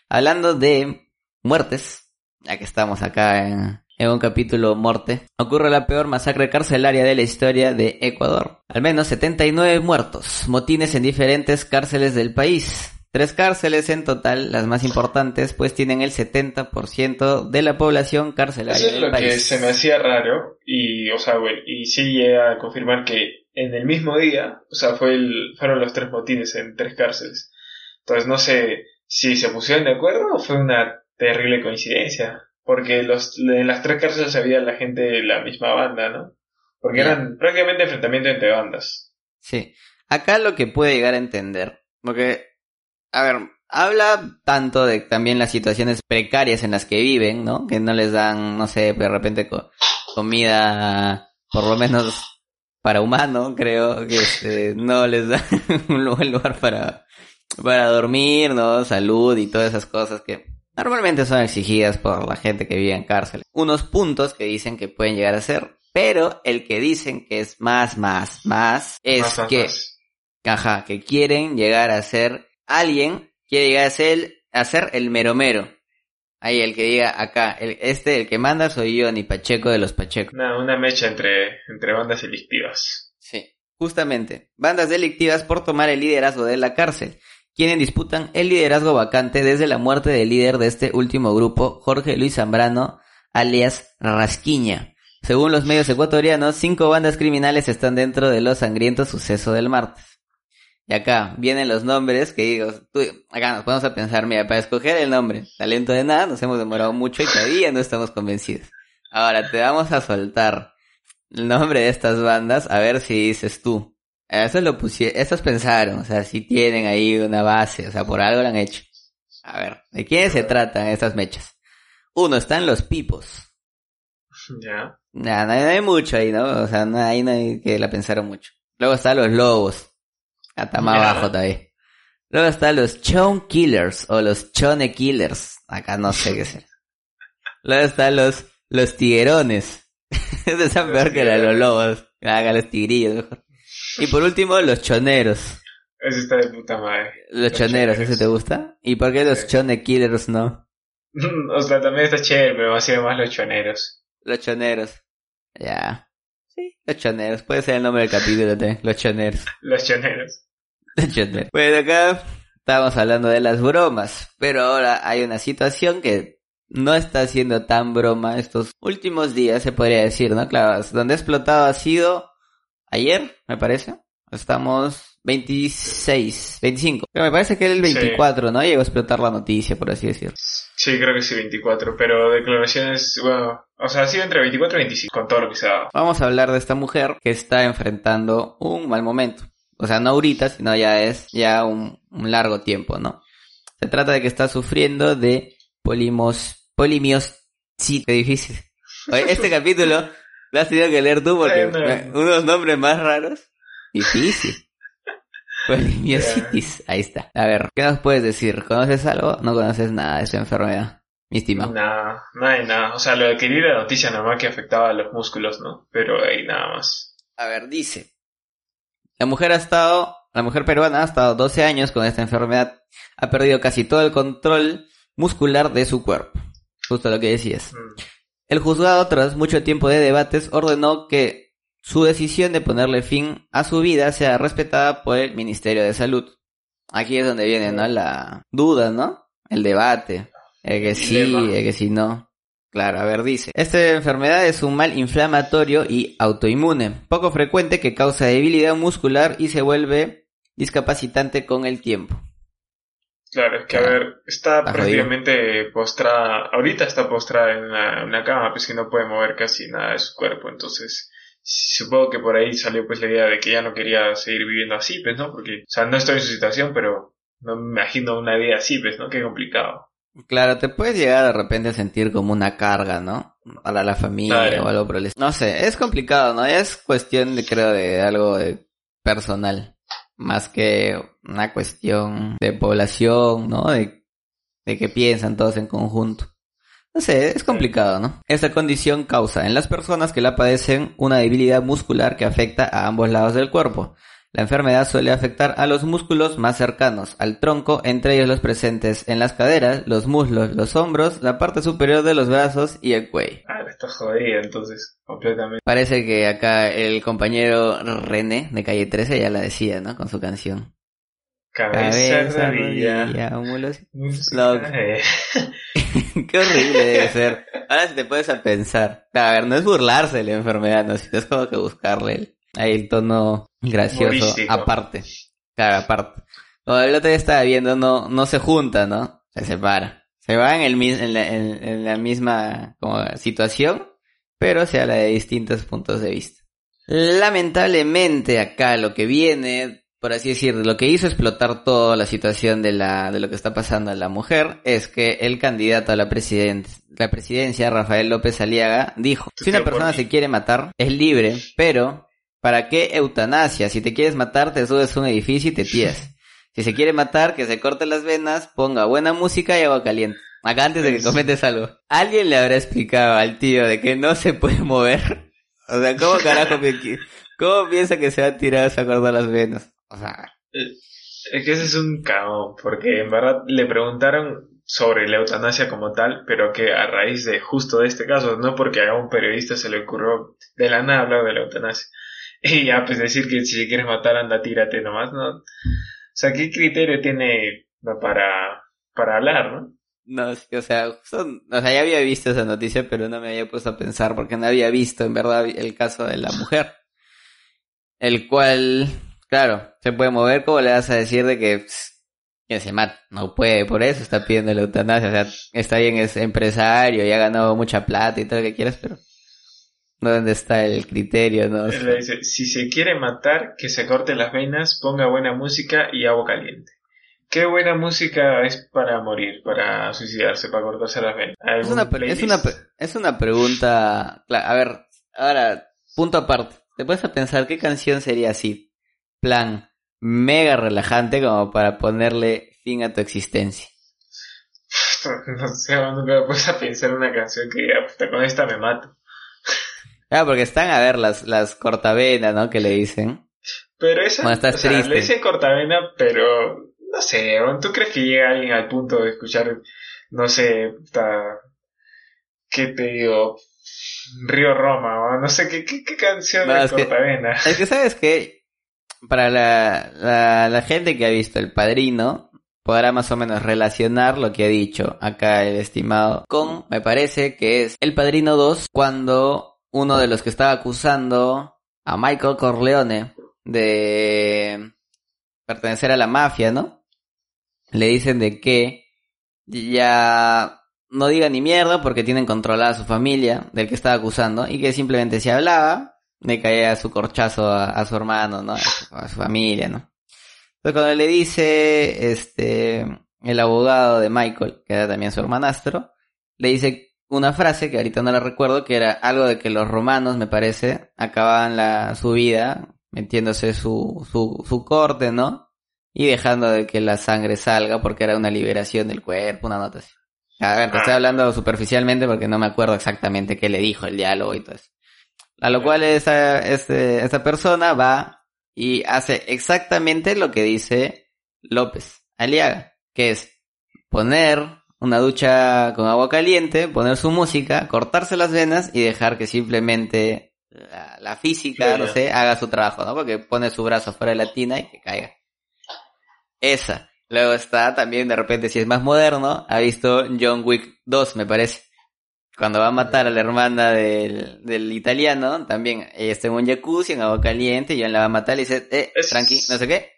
Hablando de muertes, ya que estamos acá en, en un capítulo Morte, ocurre la peor masacre carcelaria de la historia de Ecuador. Al menos 79 muertos, motines en diferentes cárceles del país. Tres cárceles en total, las más importantes, pues tienen el 70% de la población carcelaria. Eso es lo que se me hacía raro, y, o sea, güey, y sí llega a confirmar que en el mismo día, o sea, fue el, fueron los tres motines en tres cárceles. Entonces no sé si se pusieron de acuerdo o fue una terrible coincidencia. Porque los, en las tres cárceles había la gente de la misma banda, ¿no? Porque eran prácticamente enfrentamientos entre bandas. Sí. Acá lo que puede llegar a entender, porque, a ver, habla tanto de también las situaciones precarias en las que viven, ¿no? Que no les dan, no sé, de repente comida, por lo menos para humano, creo, que este, no les dan un buen lugar para, para dormir, ¿no? Salud y todas esas cosas que Normalmente son exigidas por la gente que vive en cárcel. Unos puntos que dicen que pueden llegar a ser, pero el que dicen que es más, más, más, es que, ajá, que quieren llegar a ser alguien, quiere llegar a ser, a ser el mero mero. Ahí el que diga acá, el, este, el que manda soy yo, ni Pacheco de los Pachecos. Una, una mecha entre, entre bandas delictivas. Sí, justamente. Bandas delictivas por tomar el liderazgo de la cárcel quienes disputan el liderazgo vacante desde la muerte del líder de este último grupo, Jorge Luis Zambrano, alias Rasquiña. Según los medios ecuatorianos, cinco bandas criminales están dentro de los sangrientos sucesos del martes. Y acá vienen los nombres que digo, acá nos podemos a pensar, mira, para escoger el nombre, talento de nada, nos hemos demorado mucho y todavía no estamos convencidos. Ahora te vamos a soltar el nombre de estas bandas, a ver si dices tú, eso lo pusieron, estos pensaron, o sea, si tienen ahí una base, o sea, por algo lo han hecho. A ver, ¿de quiénes se tratan estas mechas? Uno, están los pipos. Ya. no, hay, mucho ahí, ¿no? O sea, no hay, no que la pensaron mucho. Luego están los lobos. Hasta más abajo todavía. Luego están los Chone Killers o los Chone Killers. Acá no sé qué ser. Luego están los, los tiguerones. Eso es peor que los lobos. Haga los tigrillos mejor. Y por último, los choneros. Ese está de puta madre. Los, choneros, ¿ese te gusta? ¿Y por qué los chone killers no? o sea, también está chévere, pero sido más los choneros. Los choneros. Ya. Sí, los choneros. Puede ser el nombre del capítulo, ¿te? Los choneros. Los choneros. Los choneros. Bueno, acá estábamos hablando de las bromas, pero ahora hay una situación que no está siendo tan broma estos últimos días, se podría decir, ¿no? Claro, donde ha explotado ha sido ayer, me parece. Estamos 26, 25. Pero me parece que era el 24, ¿no? Llegó a explotar la noticia, por así decirlo. Sí, creo que sí, 24. Pero declaraciones, bueno, o sea, ha sido entre 24 y 25, con todo lo que se ha dado. Vamos a hablar de esta mujer que está enfrentando un mal momento. O sea, no ahorita, sino ya es ya un, largo tiempo, ¿no? Se trata de que está sufriendo de polimos, polimios, sí, qué difícil. Este capítulo lo has tenido que leer tú porque unos nombres más raros. Difícil. Polimiositis. Ahí está. A ver, ¿qué nos puedes decir? ¿Conoces algo? No conoces nada de esa enfermedad. Mi estimado. Nada, no hay nada. O sea, lo que la noticia nomás que afectaba a los músculos, ¿no? Pero ahí nada más. A ver, dice. La mujer ha estado, la mujer peruana ha estado 12 años con esta enfermedad. Ha perdido casi todo el control muscular de su cuerpo. Justo lo que decías. Mm. El juzgado, tras mucho tiempo de debates, ordenó que su decisión de ponerle fin a su vida sea respetada por el Ministerio de Salud. Aquí es donde viene, ¿no? La duda, ¿no? El debate. El que sí, el que sí no. Claro, a ver, dice. Esta enfermedad es un mal inflamatorio y autoinmune, poco frecuente que causa debilidad muscular y se vuelve discapacitante con el tiempo. Claro, es que a ver, está prácticamente postrada, ahorita está postrada en una, cama, pues que no puede mover casi nada de su cuerpo, entonces supongo que por ahí salió pues la idea de que ya no quería seguir viviendo así, pues, ¿no? Porque, o sea, no estoy en su situación, pero no me imagino una vida así, pues, ¿no? Qué complicado. Claro, te puedes llegar de repente a sentir como una carga, ¿no? Para la familia o algo por el No sé, es complicado, ¿no? Es cuestión, de, creo, de algo de personal. Más que una cuestión de población, ¿no? De, de que piensan todos en conjunto. No sé, es complicado, ¿no? Esta condición causa en las personas que la padecen una debilidad muscular que afecta a ambos lados del cuerpo la enfermedad suele afectar a los músculos más cercanos al tronco, entre ellos los presentes en las caderas, los muslos, los hombros, la parte superior de los brazos y el cuello. Está jodida entonces, completamente. Parece que acá el compañero René de Calle 13 ya la decía, ¿no? Con su canción. Cabeza, rodilla, Qué horrible debe ser. Ahora si te puedes a pensar. A ver, no es burlarse de la enfermedad, no, sino es como que buscarle Ahí el tono gracioso aparte. Claro, aparte. Como el otro día estaba viendo, no, no se junta, ¿no? Se separa. Se va en, el, en, la, en, la misma como, situación, pero se habla de distintos puntos de vista. Lamentablemente acá lo que viene, por así decir, lo que hizo explotar toda la situación de la, de lo que está pasando a la mujer, es que el candidato a la, la presidencia, Rafael López Aliaga, dijo, si una persona se quiere matar, es libre, pero ¿Para qué eutanasia? Si te quieres matar, te subes a un edificio y te tiras. Si se quiere matar, que se corte las venas, ponga buena música y agua caliente. Acá antes de que cometes algo. ¿Alguien le habrá explicado al tío de que no se puede mover? O sea, ¿cómo carajo cómo piensa que se va a tirar a cortar las venas? O sea... Es que ese es un caos, porque en verdad le preguntaron sobre la eutanasia como tal, pero que a raíz de justo de este caso, no porque a un periodista se le ocurrió de la nada hablar de la eutanasia, Y ya, pues decir que si quieres matar, anda, tírate nomás, ¿no? O sea, ¿qué criterio tiene para, para hablar, no? No, o sea, o sea, ya había visto esa noticia, pero no me había puesto a pensar porque no había visto en verdad el caso de la mujer. El cual, claro, se puede mover, como le vas a decir de que, que se mata? No puede, por eso está pidiendo la eutanasia. O sea, está bien, es empresario y ha ganado mucha plata y todo lo que quieras, pero ¿Dónde está el criterio? No? le dice, si se quiere matar, que se corte las venas, ponga buena música y agua caliente. ¿Qué buena música es para morir, para suicidarse, para cortarse las venas? Es una, es una, es una pregunta... A ver, ahora, punto aparte. ¿Te puedes pensar qué canción sería así? Plan, mega relajante como para ponerle fin a tu existencia. No sé, nunca me puedes pensar una canción que diga, con esta me mato. Ah, porque están a ver las, las cortavenas, ¿no? Que le dicen. Pero esa, o sea, le dicen cortavena, pero no sé, ¿tú crees que llega alguien al punto de escuchar, no sé, ¿qué te digo? Río Roma, o no sé, ¿qué, qué, qué canción de cortavena? es que, ¿sabes que Para la, la, la gente que ha visto El Padrino, podrá más o menos relacionar lo que ha dicho acá el estimado con, me parece que es El Padrino 2, cuando uno de los que estaba acusando a Michael Corleone de pertenecer a la mafia, ¿no? Le dicen de que ya no diga ni mierda porque tienen controlada a su familia del que estaba acusando y que simplemente si hablaba le caía su corchazo a, su hermano, ¿no? A su, familia, ¿no? Entonces cuando le dice este el abogado de Michael, que era también su hermanastro, le dice una frase que ahorita no la recuerdo, que era algo de que los romanos, me parece, acababan la, su vida metiéndose su, su, su corte, ¿no? Y dejando de que la sangre salga porque era una liberación del cuerpo, una nota así. A ver, te estoy hablando superficialmente porque no me acuerdo exactamente qué le dijo el diálogo y todo eso. A lo cual esa, este, esa persona va y hace exactamente lo que dice López Aliaga, que es poner una ducha con agua caliente, poner su música, cortarse las venas y dejar que simplemente la, física, no sé, haga su trabajo, ¿no? Porque pone su brazo fuera de la tina y que caiga. Esa. Luego está también, de repente, si es más moderno, ha visto John Wick 2, me parece. Cuando va a matar a la hermana del, del italiano, también ella está en un jacuzzi, en agua caliente, y él la va a matar y dice, eh, tranqui, no sé qué,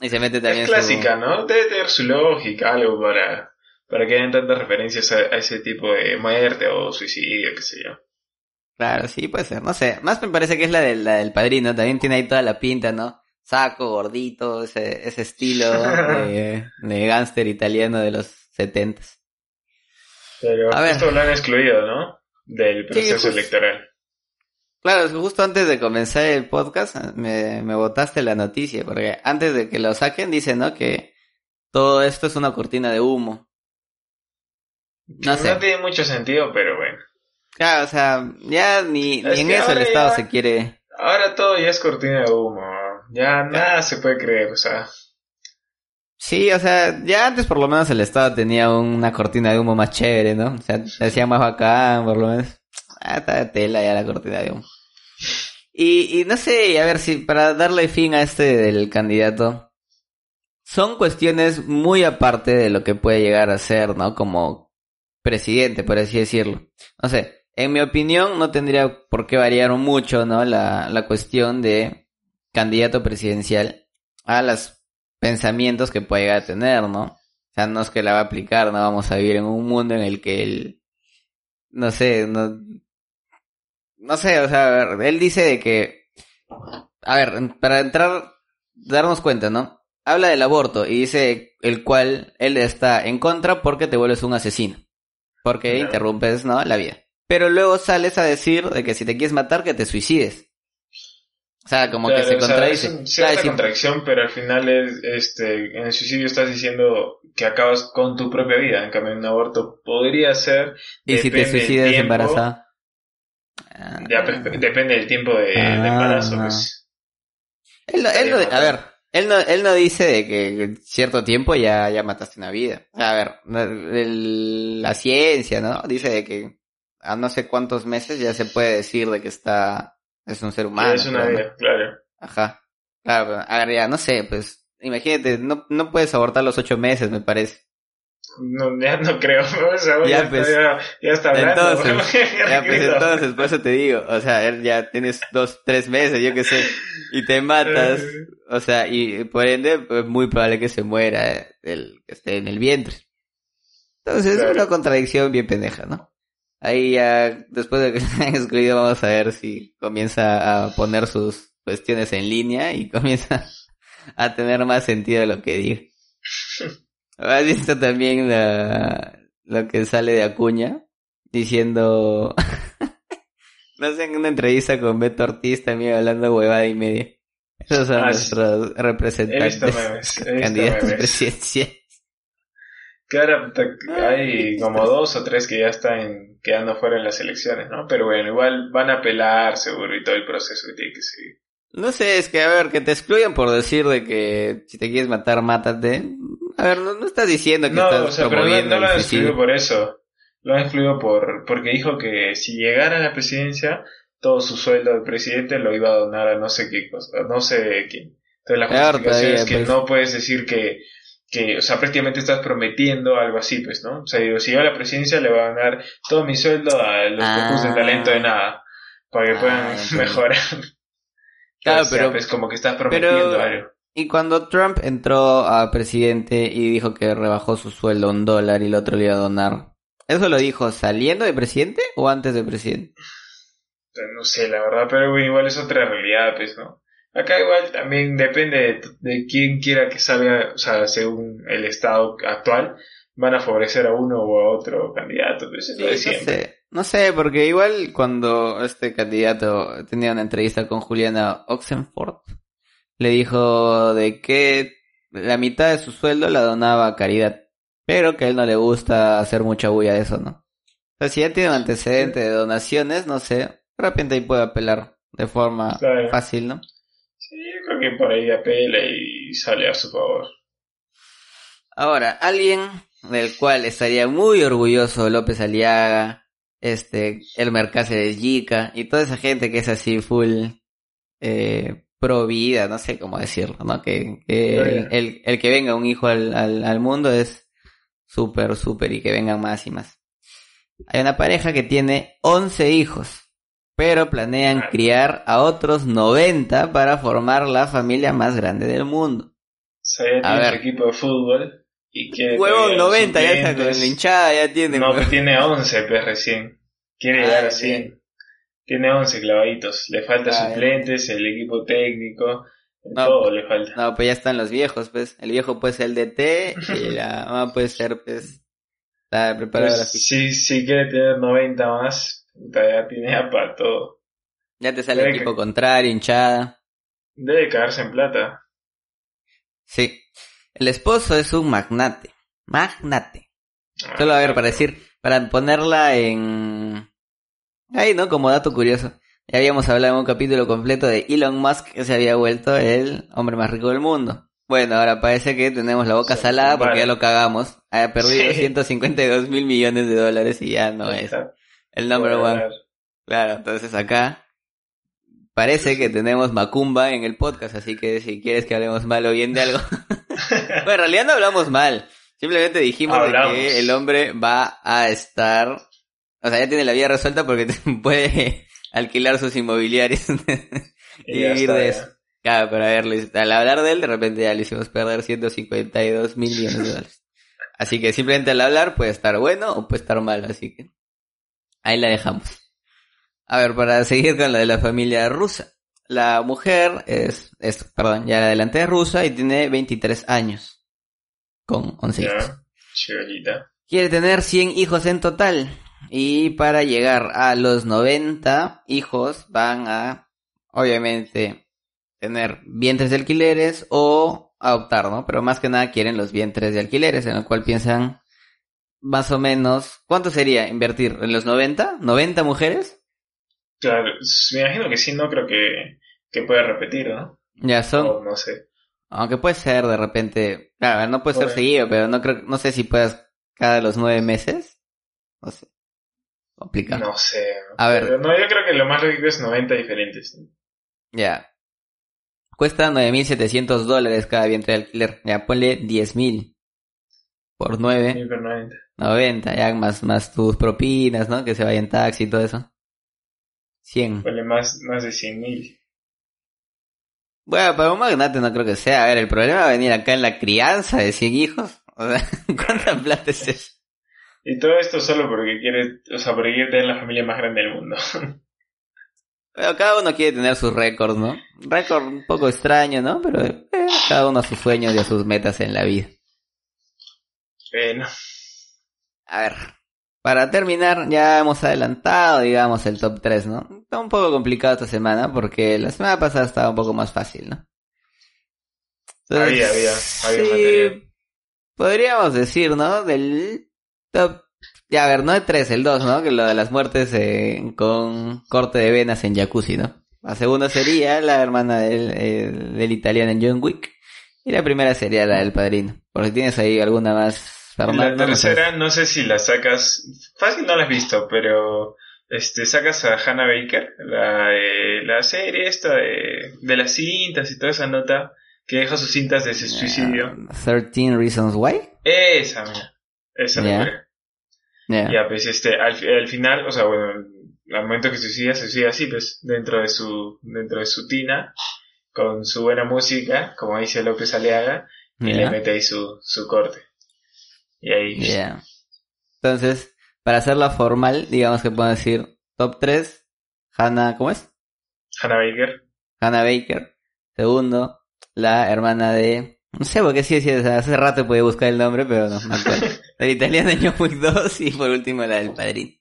y se mete también. Es clásica, ¿no? Debe tener su lógica, algo para para que hayan tantas referencias a, ese tipo de muerte o suicidio, qué sé yo. Claro, sí, puede ser, no sé. Más me parece que es la, de, la del padrino, también tiene ahí toda la pinta, ¿no? Saco, gordito, ese, ese estilo de, de gángster italiano de los setentas. Pero esto lo han excluido, ¿no? Del proceso electoral. Claro, justo antes de comenzar el podcast me, me botaste la noticia, porque antes de que lo saquen dicen, ¿no? Que todo esto es una cortina de humo. No, sé. no tiene mucho sentido, pero bueno. Claro, o sea, ya ni, ni en eso el Estado se quiere... Ahora todo ya es cortina de humo, ya nada se puede creer, o sea... Sí, o sea, ya antes por lo menos el Estado tenía una cortina de humo más chévere, ¿no? O sea, decía más bacán, por lo menos. Ah, está tela ya la cortina de humo. Y, y no sé, a ver si para darle fin a este del candidato, son cuestiones muy aparte de lo que puede llegar a ser, ¿no? Como presidente, por así decirlo. No sé, en mi opinión no tendría por qué variar mucho, ¿no? La, la cuestión de candidato presidencial a los pensamientos que puede llegar a tener, ¿no? O sea, no es que la va a aplicar, no vamos a vivir en un mundo en el que él, no sé, no, no sé, o sea, él dice de que, a ver, para entrar, darnos cuenta, ¿no? Habla del aborto y dice el cual él está en contra porque te vuelves un asesino, porque interrumpes, ¿no? La vida. Pero luego sales a decir de que si te quieres matar, que te suicides. O sea, como que se contradice. Es una contradicción, pero al final es, este, en el suicidio estás diciendo que acabas con tu propia vida. En cambio, un aborto podría ser. ¿Y si te suicidas embarazada? Ya, depende del tiempo de, ah. embarazo, pues. Él, él a ver, él no, él no dice de que cierto tiempo ya, ya mataste una vida. A ver, la ciencia, ¿no? Dice de que a no sé cuántos meses ya se puede decir de que está, es un ser humano. Es una vida, claro. Ajá. Claro, a ver, ya, no sé, pues, imagínate, no, no puedes abortar los ocho meses, me parece. No, ya no creo, o sea, ya, pues, ya, ya, está hablando. Entonces, ya, pues entonces, por eso te digo, o sea, ya tienes dos, tres meses, yo qué sé, y te matas, o sea, y por ende es pues, muy probable que se muera el que esté en el vientre. Entonces es una contradicción bien pendeja, ¿no? Ahí ya, después de que se hayan excluido, vamos a ver si comienza a poner sus cuestiones en línea y comienza a tener más sentido lo que diga. ¿Has visto también la, lo que sale de Acuña? Diciendo... no sé, en una entrevista con Beto Ortiz también hablando huevada y media. Esos son ah, nuestros representantes, candidatos presidenciales. Claro, hay como dos o tres que ya están quedando fuera en las elecciones, ¿no? Pero bueno, igual van a apelar seguro y todo el proceso que tiene que seguir. No sé, es que a ver, que te excluyan por decir de que si te quieres matar, mátate. A ver, no, estás diciendo que no, estás o sea, pero no, lo han excluido por eso. Lo han excluido por, porque dijo que si llegara a la presidencia, todo su sueldo de presidente lo iba a donar a no sé qué cosa, no sé quién. Entonces la justificación es que pues. no puedes decir que, que, o sea, prácticamente estás prometiendo algo así, pues, ¿no? O sea, digo, si llega a la presidencia le va a donar todo mi sueldo a los ah. de talento de nada, para que puedan ah, mejorar. Claro, pero es como que estás prometiendo algo. Y cuando Trump entró a presidente y dijo que rebajó su sueldo un dólar y el otro le iba a donar, ¿eso lo dijo saliendo de presidente o antes de presidente? No sé, la verdad, pero igual es otra realidad, pues, ¿no? Acá igual también depende de, quién quiera que salga, o sea, según el estado actual, van a favorecer a uno o a otro candidato, pues eso sí, No sé, no sé, porque igual cuando este candidato tenía una entrevista con Juliana Oxenford, le dijo de que la mitad de su sueldo la donaba a caridad, pero que a él no le gusta hacer mucha bulla de eso, ¿no? O sea, si ya tiene un antecedente de donaciones, no sé, de repente ahí puede apelar de forma fácil, ¿no? Sí, yo creo que por ahí apela y sale a su favor. Ahora, alguien del cual estaría muy orgulloso López Aliaga, este, el de Yica y toda esa gente que es así full eh, pro vida, no sé cómo decirlo, ¿no? Que, el, el, que venga un hijo al, al, al mundo es súper, súper y que vengan más y más. Hay una pareja que tiene 11 hijos, pero planean criar a otros 90 para formar la familia más grande del mundo. a ver. equipo de fútbol y quiere Huevo 90, ya está con la hinchada, ya tiene. No, pues tiene 11, pues recién. Quiere llegar a 100. Tiene 11 clavaditos. Le falta ah, suplentes, el equipo técnico. todo le falta. No, pues ya están los viejos, pues. El viejo puede ser el DT y la mamá puede ser, pues. Está preparado pues, Si, si quiere tener 90 más, ya tiene para todo. Ya te sale el equipo contrario, hinchada. Debe caerse en plata. Sí. El esposo es un magnate. Magnate. Solo a ver, para decir, para ponerla en... Ahí, ¿no? Como dato curioso. Ya habíamos hablado en un capítulo completo de Elon Musk que se había vuelto el hombre más rico del mundo. Bueno, ahora parece que tenemos la boca salada porque ya lo cagamos. Ha perdido 152 mil millones de dólares y ya no es el number one. Claro, entonces acá parece que tenemos Macumba en el podcast, así que si quieres que hablemos mal o bien de algo. bueno, en realidad no hablamos mal. Simplemente dijimos que el hombre va a estar, o sea, ya tiene la vida resuelta porque puede alquilar sus inmobiliarios y, vivir de eso. Claro, pero a ver, al hablar de él, de repente ya le hicimos perder 152 mil millones de dólares. Así que simplemente al hablar puede estar bueno o puede estar mal, así que ahí la dejamos. A ver, para seguir con la de la familia rusa. La mujer es, es perdón, ya la adelante es rusa y tiene 23 años. Con 11 hijos. Quiere tener 100 hijos en total. Y para llegar a los 90 hijos van a, obviamente, tener vientres de alquileres o adoptar, ¿no? Pero más que nada quieren los vientres de alquileres, en lo cual piensan más o menos, ¿cuánto sería invertir? ¿En los 90? ¿90 mujeres? Claro, me imagino que sí, no creo que, que pueda repetir, ¿no? Ya son. no sé. Aunque puede ser de repente, claro, no puede ser seguido, pero no creo, no sé si puedas cada los nueve meses. No sé. Complicado. No sé. A ver. no, yo creo que lo más lógico es 90 diferentes. Ya. Cuesta 9.700 dólares cada vientre de alquiler. Ya, ponle 10.000 por 9. 90. 90, ya más, más tus propinas, ¿no? Que se vaya en taxi y todo eso. 100. Ponle más, más de 100.000. Bueno, para un magnate no creo que sea. A ver, el problema va a venir acá en la crianza de 100 hijos. O sea, ¿cuánta plata es eso? Y todo esto solo porque quiere, o sea, porque quiere tener la familia más grande del mundo. Pero cada uno quiere tener sus récords, ¿no? Récord un poco extraño, ¿no? Pero eh, cada uno a sus sueños y a sus metas en la vida. Bueno. A ver, para terminar, ya hemos adelantado, digamos, el top 3, ¿no? Está un poco complicado esta semana porque la semana pasada estaba un poco más fácil, ¿no? había, había, había sí, Podríamos decir, ¿no? Del top ya, a ver, no de tres, el dos, ¿no? Que lo de las muertes eh, con corte de venas en jacuzzi, ¿no? La segunda sería la hermana del, eh, del italiano en John Wick. Y la primera sería la del padrino. Por si tienes ahí alguna más. La tercera, no sé si la sacas. Fácil no la has visto, pero este sacas a Hannah Baker, la, la serie esta de, de las cintas y toda esa nota que deja sus cintas de ese suicidio. 13 Reasons Why. Esa, mira. Esa yeah. Ya, pues este, al, al, final, o sea, bueno, al momento que suicida, se suicida así, pues, dentro de su, dentro de su tina, con su buena música, como dice López Aleaga, y le mete ahí su, su corte. Y ahí. Yeah. Entonces, para hacerla formal, digamos que puedo decir top 3, Hannah, ¿cómo es? Hannah Baker. Hannah Baker. Segundo, la hermana de no sé por qué sí, sí, hace rato pude buscar el nombre, pero no me acuerdo. El italiano de John 2 y por último la del padrino.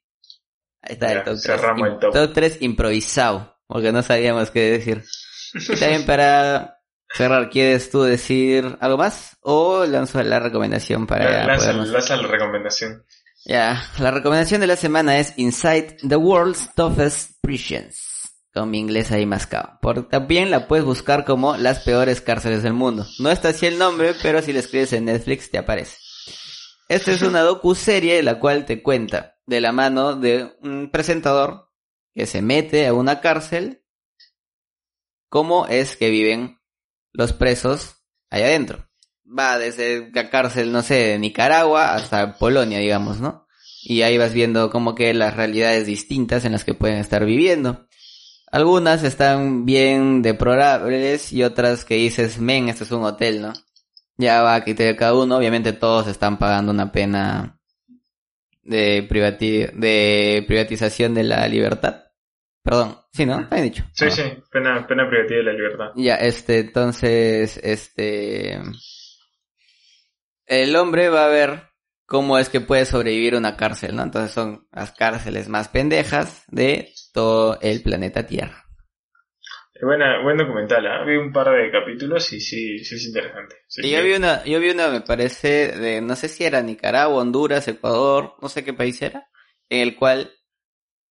Ahí está el top 3. El top. top 3 improvisado, porque no sabíamos qué decir. Está bien para cerrar, ¿quieres tú decir algo más? O lanzo la recomendación para... Lanza, lanza la recomendación. Ya, la recomendación de la semana es Inside the World's Toughest Prisons con mi inglés ahí mascado. Por, también la puedes buscar como las peores cárceles del mundo. No está así el nombre, pero si la escribes en Netflix te aparece. Esta es una docu-serie la cual te cuenta de la mano de un presentador que se mete a una cárcel cómo es que viven los presos allá adentro. Va desde la cárcel, no sé, de Nicaragua hasta Polonia, digamos, ¿no? Y ahí vas viendo como que las realidades distintas en las que pueden estar viviendo. Algunas están bien deplorables y otras que dices, men, esto es un hotel, ¿no? Ya va a quitar cada uno, obviamente todos están pagando una pena de, de privatización de la libertad. Perdón, sí, ¿no? Está dicho. Sí, sí, pena, pena privativa de la libertad. Ya, este, entonces, este... El hombre va a ver cómo es que puede sobrevivir una cárcel, ¿no? Entonces son las cárceles más pendejas de todo el planeta Tierra. Buena, buen documental, ¿eh? vi un par de capítulos y sí, sí es interesante. y yo vi una, yo vi una, me parece, de, no sé si era Nicaragua, Honduras, Ecuador, no sé qué país era, en el cual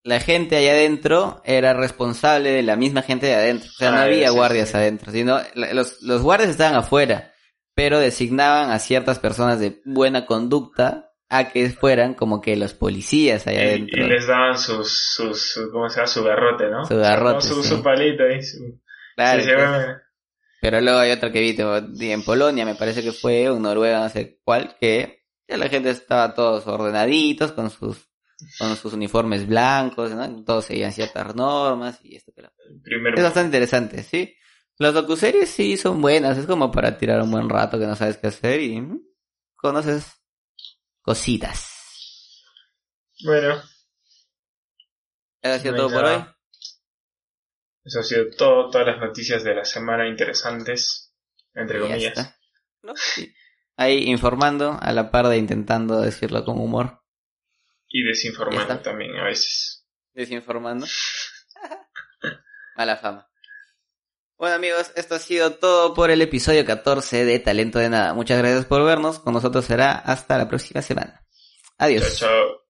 la gente allá adentro era responsable de la misma gente de adentro. O sea, no ah, había guardias adentro, sino los, los guardias estaban afuera, pero designaban a ciertas personas de buena conducta a que fueran como que los policías allá adentro. Y les daban sus, sus, ¿cómo se llama? Su garrote, ¿no? Su garrote. su, su, palito ahí. Claro. Pero luego hay otra que vi en Polonia, me parece que fue, o Noruega, no sé cuál, que ya la gente estaba todos ordenaditos con sus con sus uniformes blancos, ¿no? Todos seguían ciertas normas y esto que lo... Es bastante interesante, ¿sí? Las docuseries sí son buenas, es como para tirar un buen rato que no sabes qué hacer y conoces cositas. Bueno. ¿Eso ha sido todo por hoy? Eso ha sido todo, todas las noticias de la semana interesantes, entre comillas. Ahí informando, a la par de intentando decirlo con humor. Y desinformando también a veces. Desinformando. Mala fama. Bueno amigos, esto ha sido todo por el episodio 14 de Talento de Nada. Muchas gracias por vernos. Con nosotros será hasta la próxima semana. Adiós. Chao, chao.